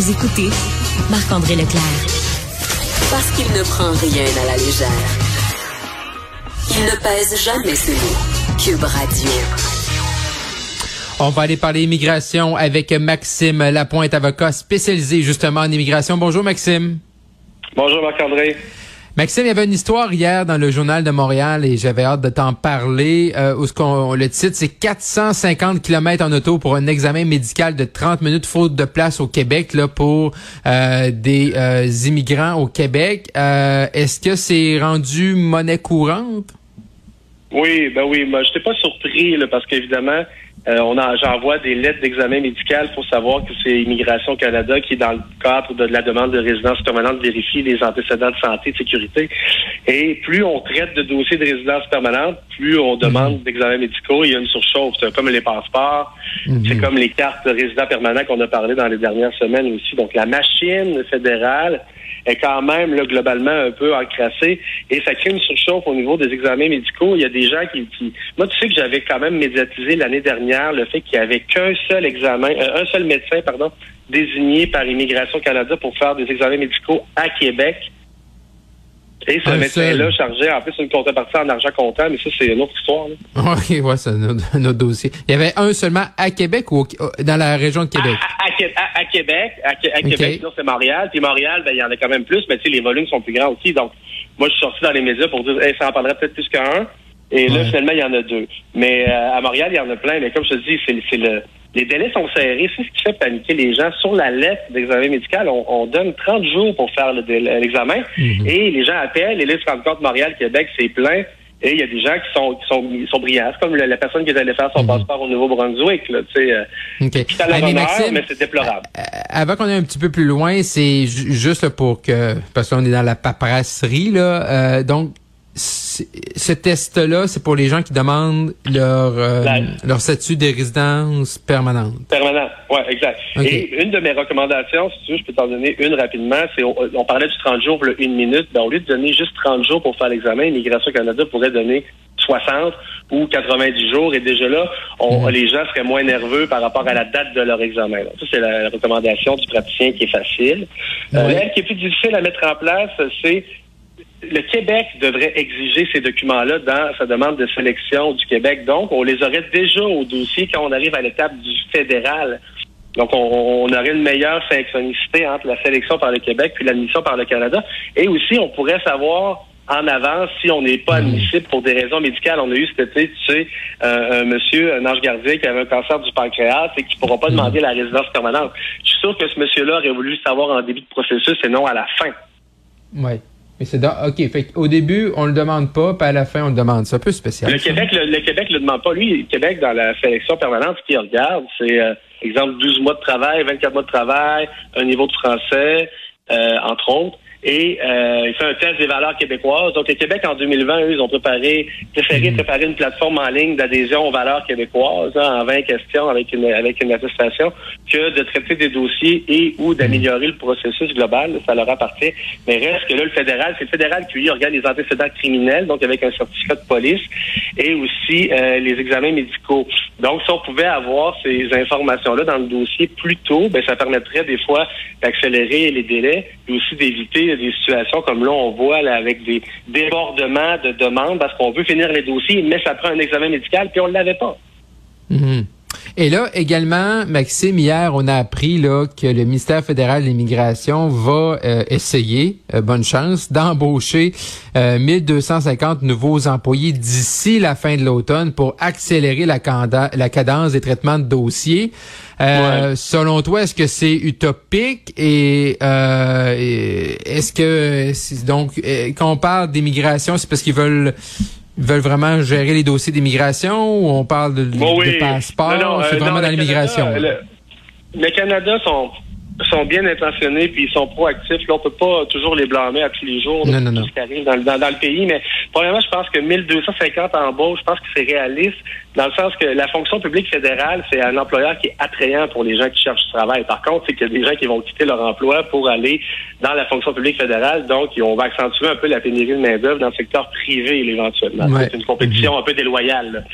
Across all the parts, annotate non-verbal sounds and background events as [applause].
Vous écoutez Marc-André Leclerc. Parce qu'il ne prend rien à la légère. Il ne pèse jamais ses mots. Cube Radio. On va aller parler immigration avec Maxime Lapointe, avocat spécialisé justement en immigration. Bonjour Maxime. Bonjour Marc-André. Maxime, il y avait une histoire hier dans le journal de Montréal et j'avais hâte de t'en parler. Euh, où ce qu'on, le titre, c'est 450 km en auto pour un examen médical de 30 minutes faute de place au Québec là pour euh, des euh, immigrants au Québec. Euh, est-ce que c'est rendu monnaie courante? Oui, ben oui, moi je n'étais pas surpris là, parce qu'évidemment, euh, on j'envoie des lettres d'examen médical pour savoir que c'est Immigration Canada qui, dans le cadre de la demande de résidence permanente, vérifie les antécédents de santé et de sécurité. Et plus on traite de dossiers de résidence permanente, plus on demande mhm. d'examens médicaux. Il y a une surchauffe. C'est comme les passeports, mhm. c'est comme les cartes de résidents permanents qu'on a parlé dans les dernières semaines aussi. Donc la machine fédérale est quand même là, globalement un peu encrassée et ça crée une surchauffe au niveau des examens médicaux. Il y a des gens qui, moi tu sais que j'avais quand même médiatisé l'année dernière le fait qu'il n'y avait qu'un seul examen, euh, un seul médecin pardon désigné par Immigration Canada pour faire des examens médicaux à Québec. Et ce médecin-là chargé en plus une contrepartie en argent comptant, mais ça, c'est une autre histoire. Là. [laughs] Oui, ouais, c'est un, autre dossier. Il y avait un seulement à Québec ou dans la région de Québec? À, Québec. À, Québec, sinon c'est Montréal. Puis Montréal, ben, il y en a quand même plus, mais tu sais, les volumes sont plus grands aussi. Donc, moi, je suis sorti dans les médias pour dire, ça en parlerait peut-être plus qu'un. Et là, finalement, il y en a deux. Mais euh, à Montréal, il y en a plein. Mais comme je te dis, c'est le les délais sont serrés. C'est ce qui fait paniquer les gens. Sur la lettre d'examen médical, on, donne 30 jours pour faire l'examen. Mhm. Et les gens appellent et là, ils se rendent compte, Montréal, Québec, c'est plein. Et il y a des gens qui sont qui sont, sont brillants. C'est comme la, personne qui est allée faire son mhm. passeport au Nouveau-Brunswick. Là, tu sais, euh, mais c'est déplorable. Euh, avant qu'on aille un petit peu plus loin, c'est juste pour que parce qu'on est dans la paperasserie là. Euh, donc ce test-là, c'est pour les gens qui demandent leur euh, leur statut de résidence permanente. Permanent, oui, exact. Et une de mes recommandations, si tu veux, je peux t'en donner une rapidement, c'est on, parlait du 30 jours pour le une minute, ben, au lieu de donner juste 30 jours pour faire l'examen, Immigration Canada pourrait donner 60 ou 90 jours et déjà là, on, mhm. les gens seraient moins nerveux par rapport à la date de leur examen. ça, c'est la recommandation du praticien qui est facile. Euh, elle qui est plus difficile à mettre en place, c'est le Québec devrait exiger ces documents-là dans sa demande de sélection du Québec. Donc, on les aurait déjà au dossier quand on arrive à l'étape du fédéral. Donc, on, aurait une meilleure synchronicité entre la sélection par le Québec puis l'admission par le Canada. Et aussi, on pourrait savoir en avance si on n'est pas hmm. admissible pour des raisons médicales. On a eu cet été, tu sais, un monsieur, un ange gardien qui avait un cancer du pancréas et qui ne pourra pas hmm. demander la résidence permanente. Je suis sûr que ce monsieur-là aurait voulu savoir en début de processus et non à la fin. Oui. Mais c'est OK. Fait au début, on le demande pas, puis à la fin, on le demande. C'est un peu spécial. Le Québec, le, Québec le demande pas. Lui, le Québec, dans la sélection permanente, ce qu'il regarde, c'est, euh, exemple, 12 mois de travail, 24 mois de travail, un niveau de français, euh, entre autres et euh, il fait un test des valeurs québécoises. Donc, le Québec, en 2020, eux, ils ont préparé, préféré mhm. préparer une plateforme en ligne d'adhésion aux valeurs québécoises hein, en 20 questions avec une, avec une attestation que de traiter des dossiers et ou d'améliorer le processus global. Ça leur appartient. Mais reste que là, le fédéral, c'est le fédéral qui, lui, regarde les antécédents criminels, donc avec un certificat de police et aussi euh, les examens médicaux. Donc, si on pouvait avoir ces informations-là dans le dossier plus tôt, ben, ça permettrait des fois d'accélérer les délais et aussi d'éviter des situations comme là, on voit avec des débordements de demandes parce qu'on veut finir les dossiers, mais ça prend un examen médical, puis on ne l'avait pas. Mhm. Et là, également, Maxime, hier, on a appris là, que le ministère fédéral de l'immigration va euh, essayer, euh, bonne chance, d'embaucher 1250 euh, nouveaux employés d'ici la fin de l'automne pour accélérer la, la cadence des traitements de dossiers. Selon toi, est-ce que c'est utopique et, est-ce que donc quand on parle d'immigration, c'est parce qu'ils veulent veulent vraiment gérer les dossiers d'immigration ou on parle de, de passeport? C'est vraiment dans l'immigration. Le, Canada sont sont bien intentionnés puis ils sont proactifs. Là, on peut pas toujours les blâmer à tous les jours non, non, non. ce qui arrive dans, dans, le pays. Mais premièrement, je pense que 1250 embauches, je pense que c'est réaliste dans le sens que la fonction publique fédérale, c'est un employeur qui est attrayant pour les gens qui cherchent du travail. Par contre, c'est qu'il y a des gens qui vont quitter leur emploi pour aller dans la fonction publique fédérale. Donc, on va accentuer un peu la pénurie de main-d'œuvre dans le secteur privé, éventuellement. C'est une compétition un peu déloyale.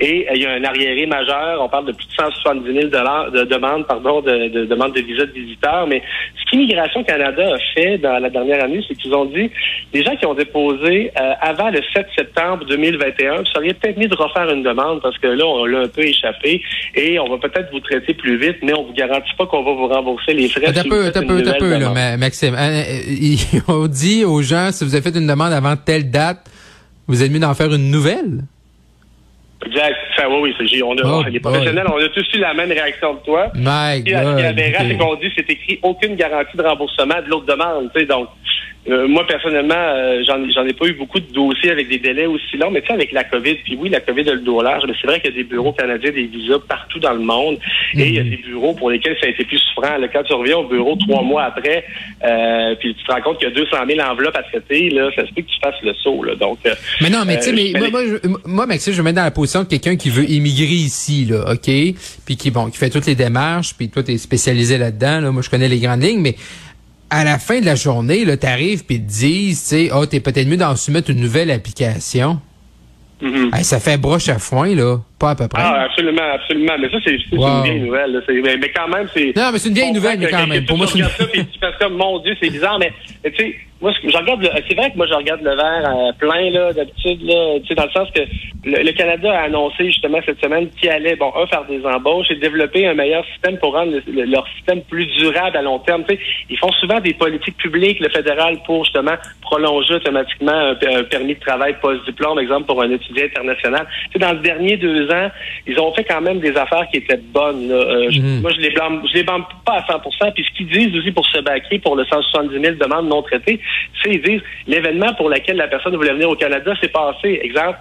Et euh, il y a un arriéré majeur. On parle de plus de 170 000 de demandes, pardon, de, de demandes de visa de visite visiteurs. Mais ce qu'Immigration Canada a fait dans la dernière année, c'est qu'ils ont dit les gens qui ont déposé euh, avant le 7 septembre 2021, vous seriez peut-être mis de refaire une demande parce que là, on l'a un peu échappé et on va peut-être vous traiter plus vite, mais on vous garantit pas qu'on va vous rembourser les frais. T'as peu, t'as peu, t'as peu, là, Maxime. Hein, [laughs] on dit aux gens, si vous avez fait une demande avant telle date, vous êtes mieux d'en faire une nouvelle. Exact. Enfin, oui, oui, on a, oh, les professionnels, on a tous eu la même réaction que toi. My Ce qui est aberrant, c'est qu'on dit c'est écrit aucune garantie de remboursement de l'autre demande. Tu sais, donc, euh, moi, personnellement, euh, j'en ai pas eu beaucoup de dossiers avec des délais aussi longs, mais tu sais, avec la COVID, puis oui, la COVID a le dos large, mais c'est vrai qu'il y a des bureaux canadiens, des visas partout dans le monde, et il y a mhm. des bureaux pour lesquels ça a été plus souffrant. Là, quand tu reviens au bureau trois mois après, euh, puis tu te rends compte qu'il y a 200 000 enveloppes à traiter, là, ça se peut que tu fasses le saut. Là, donc, mais non, mais tu sais, mais moi, moi, je, moi, Maxime, je me mets dans la position de quelqu'un qui veut immigrer ici, là, OK? Puis qui, bon, qui fait toutes les démarches, puis toi, tu es spécialisé là-dedans. Là, moi, je connais les grandes lignes, mais à la fin de la journée, le tarif puis te disent, tu sais, oh, t'es peut-être mieux d'en soumettre une nouvelle application. Mm-hmm. ça fait broche à foin, là. Pas à peu près. Ah, absolument, absolument. Mais ça, c'est une vieille nouvelle. Là. Mais, mais, quand même, c'est. Non, mais c'est une vieille nouvelle, mais quand même. Pour moi, c'est. ça, puis tu fais comme, mon Dieu, c'est bizarre, mais, tu sais, moi, je regarde, c'est vrai que moi, je regarde le verre euh, plein, là, d'habitude, là, tu sais, dans le sens que le, Canada a annoncé, justement, cette semaine qu'il allait, bon, un, faire des embauches et développer un meilleur système pour rendre leur système plus durable à long terme. Tu sais, ils font souvent des politiques publiques, le fédéral, pour, justement, prolonger automatiquement un, permis de travail post-diplôme, exemple, pour un étudiant international. Tu sais, dans les derniers deux ans, ils ont fait quand même des affaires qui étaient bonnes, euh, mhm. Moi, je les blâme, je les blâme pas à 100% Puis ce qu'ils disent aussi pour se baquer pour le 170 000 demandes non traitées, c'est ils disent l'événement pour lequel la personne voulait venir au Canada s'est passé. Exemple,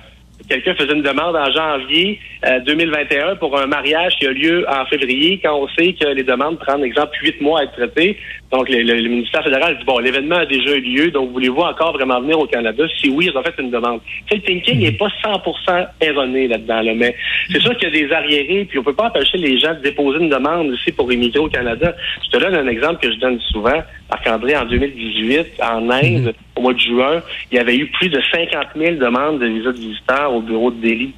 quelqu'un faisait une demande en janvier 2021 euh, pour un mariage qui a lieu en février, quand on sait que les demandes prennent, exemple, huit mois à être traitées. Donc, le, ministère fédéral dit, bon, l'événement a déjà eu lieu, donc voulez-vous encore vraiment venir au Canada? Si oui, ils ont fait une demande. le thinking n'est pas 100% erroné là-dedans, là, mais c'est sûr qu'il y a des arriérés, puis on peut pas empêcher les gens de déposer une demande aussi pour immigrer au Canada. Je te donne un exemple que je donne souvent. Marc-André, en 2018, en Inde, au mois de juin, il y avait eu plus de 50 000 demandes de visa de visiteurs au bureau de Delhi.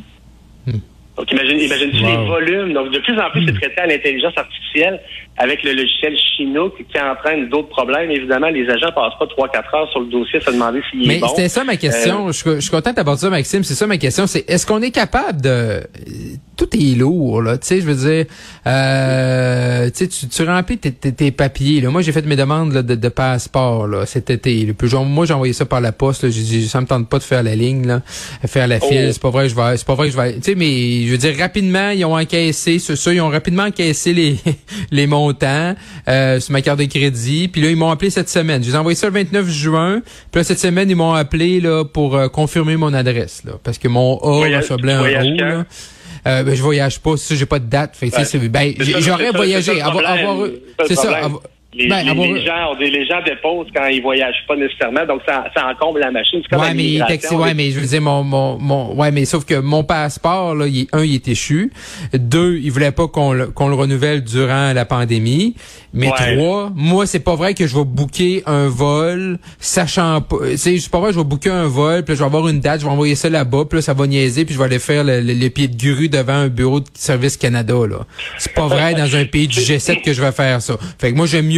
Hmm. Donc, imagine, imagine tu les volumes? Donc, de plus en plus, c'est hmm. traité à l'intelligence artificielle avec le logiciel Chinook qui entraîne d'autres problèmes. Évidemment, les agents passent pas 3-4 heures sur le dossier à se demander s'il est bon. Mais c'était ça ma question. Euh, je, suis content d'avoir ça, Maxime. C'est ça ma question. C'est est-ce qu'on est capable de tout est lourd, là. Tu sais, je veux dire, euh, tu, tu remplis tes, tes, papiers. Là. Moi, j'ai fait mes demandes de, de, passeport là, cet été. Là. Puis, moi, j'ai envoyé ça par la poste. Là. J'ai dit, ça me tente pas de faire la ligne, là, faire la file. Oh. C'est pas vrai, je vais, c'est pas vrai que je vais. Tu sais, mais je veux dire, rapidement, ils ont encaissé, c'est ça, ils ont rapidement encaissé les [laughs] les montants euh, sur ma carte de crédit. Puis là, ils m'ont appelé cette semaine. J'ai envoyé ça le 29 juin. Puis là, cette semaine, ils m'ont appelé là pour euh, confirmer mon adresse, là, parce que mon A, ça blanc en haut, là. Euh, ben, je voyage pas, ça, j'ai pas de date. Fait, ben, ben j'aurais voyagé. Avoir, avoir, c'est ça. Les, ben, les, gens, les gens déposent quand ils voyagent pas nécessairement, donc ça, ça encombre la machine. Comme ouais, mais taxi, ouais, mais je veux dire mon, mon, mon, ouais, mais sauf que mon passeport là, il, un, il est échu. Deux, il voulait pas qu'on le, qu'on le renouvelle durant la pandémie. Mais trois, moi c'est pas vrai que je vais booker un vol, sachant pas, c'est pas vrai que je vais booker un vol, puis je vais avoir une date, je vais envoyer ça là-bas, puis là ça va niaiser, puis je vais aller faire le, le, pied de grue devant un bureau de service Canada là. C'est pas [laughs] vrai dans un pays du G7 que je vais faire ça. Fait que moi j'aime mieux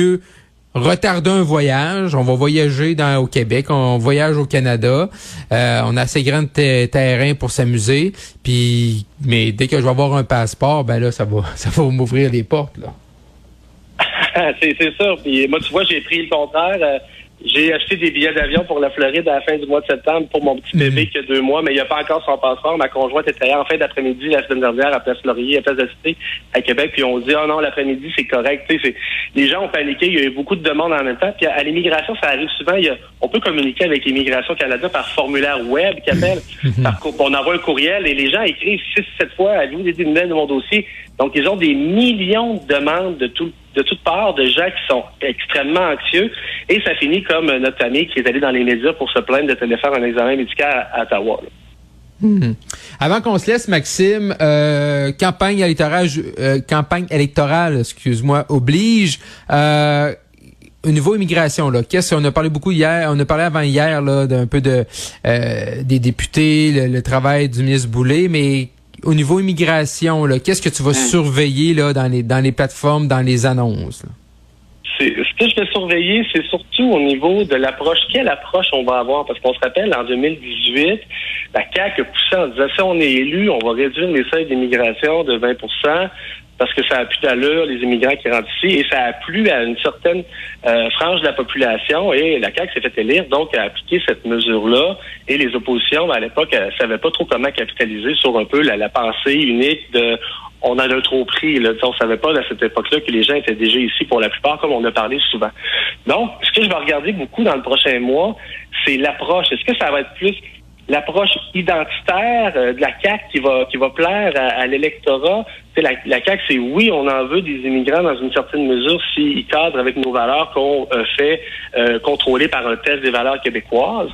retarder un voyage. On va voyager au Québec, on voyage au Canada. Euh, on a assez grand terrain pour s'amuser. Mais dès que je vais avoir un passeport, ben là, ça va, [laughs] ça m'ouvrir les portes là. [laughs] c'est, c'est ça. Puis moi, tu vois, j'ai pris le contraire. J'ai acheté des billets d'avion pour la Floride à la fin du mois de septembre pour mon petit bébé mhm. qui a deux mois, mais il n'y a pas encore son passeport. Ma conjointe était allée en fin d'après-midi la semaine dernière à Place Laurier, à Place de la Cité, à Québec, puis on dit oh non, l'après-midi, c'est correct. Les gens ont paniqué, il y a eu beaucoup de demandes en même temps. Puis à, l'immigration, ça arrive souvent. Y a, on peut communiquer avec l'Immigration Canada par formulaire web qui appelle. Mhm. par, on envoie un courriel et les gens écrivent six, sept fois avez-vous des nouvelles de mon dossier? Donc, ils ont des millions de demandes de tout de toutes parts de gens qui sont extrêmement anxieux. Et ça finit comme notre ami qui est allé dans les médias pour se plaindre de faire un examen médical à, Ottawa. Hmm. Avant qu'on se laisse, Maxime, euh, campagne électorale, euh, campagne électorale, excuse-moi, oblige. Euh, au niveau immigration, là, qu'est-ce qu'on a parlé beaucoup hier, on a parlé avant hier là d'un peu de euh, des députés, le, le, travail du ministre Boulay, mais au niveau immigration, qu'est-ce que tu vas hein. surveiller là, dans, les, dans les plateformes, dans les annonces? Ce que je vais surveiller, c'est surtout au niveau de l'approche. Quelle approche on va avoir? Parce qu'on se rappelle, en 2018, la CAQ a poussé en disant, si on est élu, on va réduire les seuils d'immigration de 20 parce que ça a plus d'allure, les immigrants qui rentrent ici, et ça a plu à une certaine euh, frange de la population, et la CAQ s'est fait élire, donc à appliquer cette mesure-là, et les oppositions, ben, à l'époque, ne savaient pas trop comment capitaliser sur un peu la pensée unique de on en a trop pris. Là. On savait pas à cette époque-là que les gens étaient déjà ici pour la plupart, comme on a parlé souvent. Donc, ce que je vais regarder beaucoup dans le prochain mois, c'est l'approche. Est-ce que ça va être plus l'approche identitaire euh, de la CAQ qui va qui va plaire à, l'électorat? La, la CAQ, c'est oui, on en veut des immigrants dans une certaine mesure s'ils cadrent avec nos valeurs qu'on euh, fait euh, contrôler par un test des valeurs québécoises.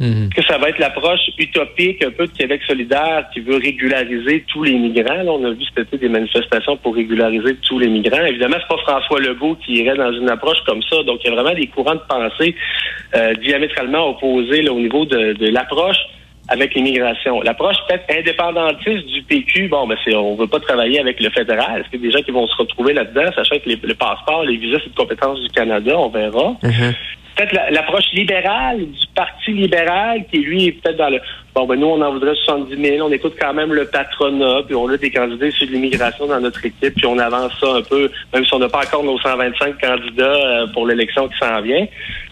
Mhm. que ça va être l'approche utopique un peu de Québec solidaire qui veut régulariser tous les migrants? Là, on a vu cet été des manifestations pour régulariser tous les migrants. Évidemment, c'est pas François Legault qui irait dans une approche comme ça. Donc, il y a vraiment des courants de pensée euh, diamétralement opposés là, au niveau de, l'approche avec l'immigration. L'approche peut-être indépendantiste du PQ, bon, ben c'est on veut pas travailler avec le fédéral. Est-ce qu'il y a des gens qui vont se retrouver là-dedans, sachant que les, le passeport, les visas, c'est de compétence du Canada, on verra. Mhm peut-être l'approche libérale du Parti libéral, qui lui est peut-être dans le bon ben nous on en voudrait 70 000, on écoute quand même le patronat, puis on a des candidats sur l'immigration dans notre équipe, puis on avance ça un peu, même si on n'a pas encore nos 125 candidats euh, pour l'élection qui s'en vient.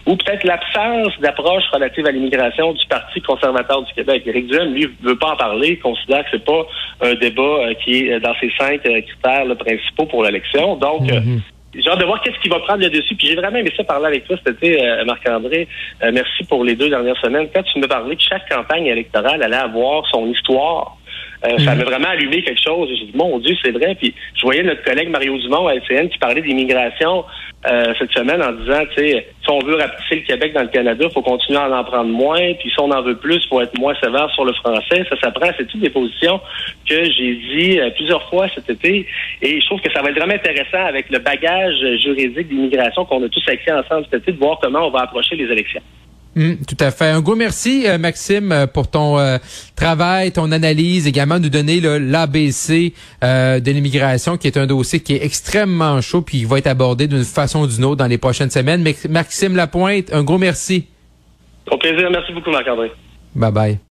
Ou peut-être l'absence d'approche relative à l'immigration du Parti conservateur du Québec. Éric Duhem, lui, veut pas en parler, considère que c'est pas un débat euh, qui est dans ses cinq euh, critères principaux pour l'élection. Donc, mm-hmm. J'ai hâte de voir qu'est-ce qui va prendre le dessus. Puis j'ai vraiment aimé ça parler avec toi été, euh, Marc-André. Euh, merci pour les deux dernières semaines. Quand tu me parlais que chaque campagne électorale allait avoir son histoire, euh, ça mhm. m'a vraiment allumé quelque chose. J'ai dit, mon Dieu, c'est vrai. Puis je voyais notre collègue Mario Dumont à LCN qui parlait d'immigration euh, cette semaine en disant, tu sais, si on veut rapetisser le Québec dans le Canada, il faut continuer à en prendre moins. Puis si on en veut plus, il faut être moins sévère sur le français. Ça s'apprend. C'est toutes des positions que j'ai dit euh, plusieurs fois cet été. Et je trouve que ça va être vraiment intéressant avec le bagage juridique d'immigration qu'on a tous écrit ensemble cet été, de voir comment on va approcher les élections. Hum, tout à fait. Un gros merci, euh, Maxime, euh, pour ton euh, travail, ton analyse, également nous donner l'ABC de l'immigration, qui est un dossier qui est extrêmement chaud, puis qui va être abordé d'une façon ou d'une autre dans les prochaines semaines. Maxime Lapointe, un gros merci. Au plaisir. Merci beaucoup, Marc-André. Bye bye.